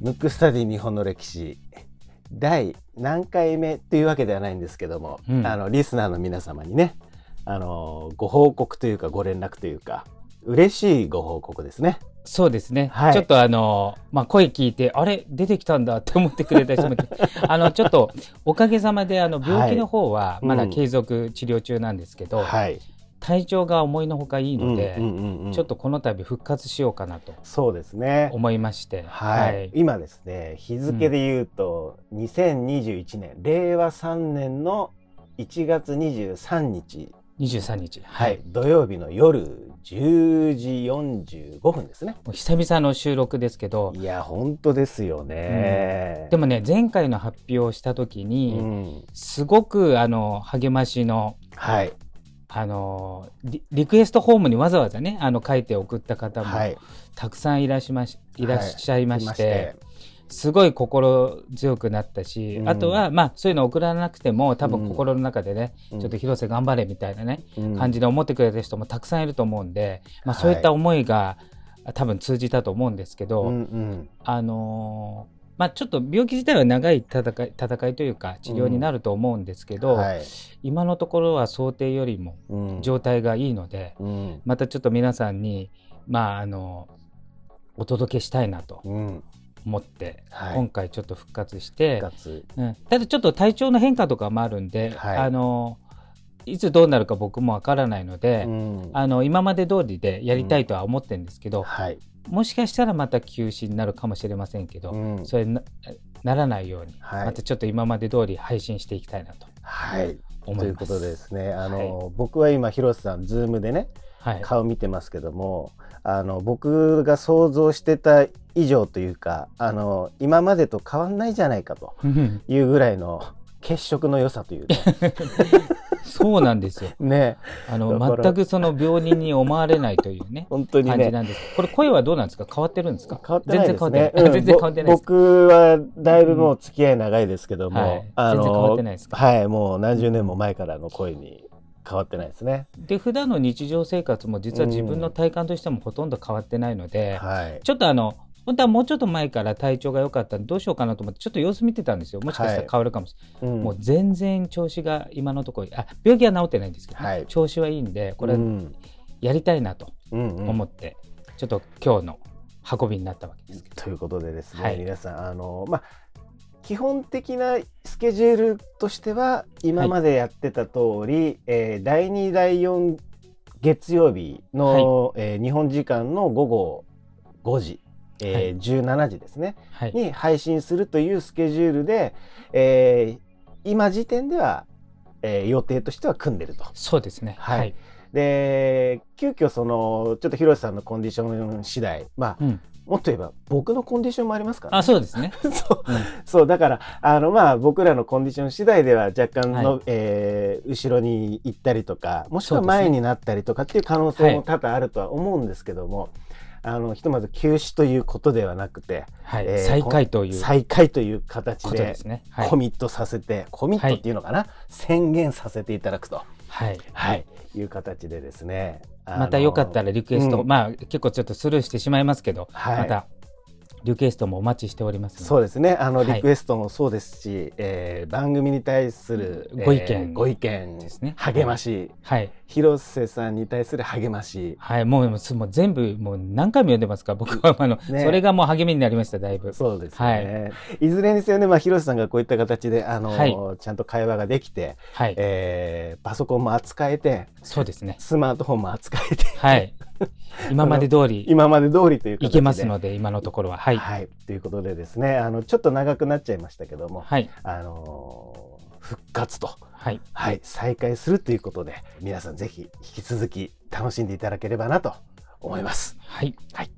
ムックスタディ日本の歴史。第何回目というわけではないんですけども、うん、あのリスナーの皆様にねあのご報告というかご連絡というか嬉しいご報告ですね。そうですね、はい、ちょっとあの、まあ、声聞いてあれ？出てきたんだって思ってくれた人も あのちょっとおかげさまであの病気の方はまだ継続治療中なんですけど、はい、体調が思いのほかいいので、ちょっとこの度復活しようかなとそうですね。思いまして、はい、はい、今ですね日付で言うと、うん、2021年令和3年の1月23日。23日、はい、土曜日の夜10時45分ですね。久々の収録ですけどいや本当ですよね、うん、でもね前回の発表した時に、うん、すごくあの励ましの、はい、あのリリクエストホームにわざわざねあの書いて送った方もたくさんいらっしゃいまし,、い、らっしゃいまして。すごい心強くなったし、うん、あとは、まあ、そういうの送らなくても多分心の中でね、うん、ちょっと広瀬頑張れみたいなね、うん、感じで思ってくれた人もたくさんいると思うんで、まあ、そういった思いが、多分通じたと思うんですけど、うんうん、あのーまあ、ちょっと病気自体は長い戦い戦いというか治療になると思うんですけど、うん。はい、今のところは想定よりも状態がいいので、うん、またちょっと皆さんに、まあ、あのお届けしたいなと思って、はい、今回ちょっと復活して、うん、ただちょっと体調の変化とかもあるんで、はい、あのいつどうなるか僕もわからないので、あの今まで通りでやりたいとは思ってるんですけど、はい、もしかしたらまた休止になるかもしれませんけど、うん、それなならないように、はい、またちょっと今まで通り配信していきたいなとはい。ということでですね。あの、はい、僕は今広瀬さんズームでね、はい、顔見てますけどもあの僕が想像してた以上というかあの今までと変わんないじゃないかというぐらいの血色の良さという そうなんですよ。ね。あの、全くその病人に思われないというね。本当にね。感じなんです。これ声はどうなんですか？変わってるんですか？変わってないですね。全然変わってない。全然変わってない僕はだいぶもう付き合い長いですけども、うんはい、あの全然変わってないですか？はい、もう何十年も前からの声に変わってないですね。で普段の日常生活も実は自分の体感としてもほとんど変わってないので、うんはい、ちょっとあの本当はもうちょっと前から体調が良かったんでどうしようかなと思ってちょっと様子見てたんですよ。もしかしたら変わるかもしれない、はいうん、もう全然調子が今のところあ病気は治ってないんですけど、ねはい、調子はいいんでこれやりたいなと思って、うん。うん、ちょっと今日の運びになったわけですということでですね、はい、皆さんあのまあ基本的なスケジュールとしては今までやってた通り、はい、えー、第2第4月曜日の、はい、えー、日本時間の午後5時えー、17時ですね、はい、に配信するというスケジュールで、えー、今時点では、えー、予定としては組んでると。そうですね。はい。はい、で、急遽その、ちょっと広瀬さんのコンディション次第、まあ、うん。もっと言えば僕のコンディションもありますから、ね、あそうですね。そう。うん、そうだからあのまあ僕らのコンディション次第では若干の、はい、えー、後ろに行ったりとかもしくは前になったりとかっていう可能性も多々あるとは思うんですけども、あのひとまず休止ということではなくて、はい。えー、再開という再開という形でコミットさせて、ねコミットっていうのかな、はい、宣言させていただくと、はい。はい、いう形でですね。またよかったらリクエスト、うん、まあ結構ちょっとスルーしてしまいますけど、はい、またリクエストもお待ちしておりますそうですね。あの、リクエストもそうですし、えー、番組に対する、ご意見、えー、ご意見ですね。励まし、はい、広瀬さんに対する励まし。はい。もうもう全部もう何回も読んでますから僕は。あの、ね、それがもう励みになりましただいぶ。そうですね、はい、いずれにせよね、まあ、広瀬さんがこういった形であの、はい、ちゃんと会話ができて、はい。えー、パソコンも扱えてそうですね。スマートフォンも扱えてはい 今まで通り今まで通りといういけますので今のところは。はい、はい、ということでですね。あのちょっと長くなっちゃいましたけども、はい、あの復活と、はい、はい、再開するということで皆さんぜひ引き続き楽しんでいただければなと思います。はい、はい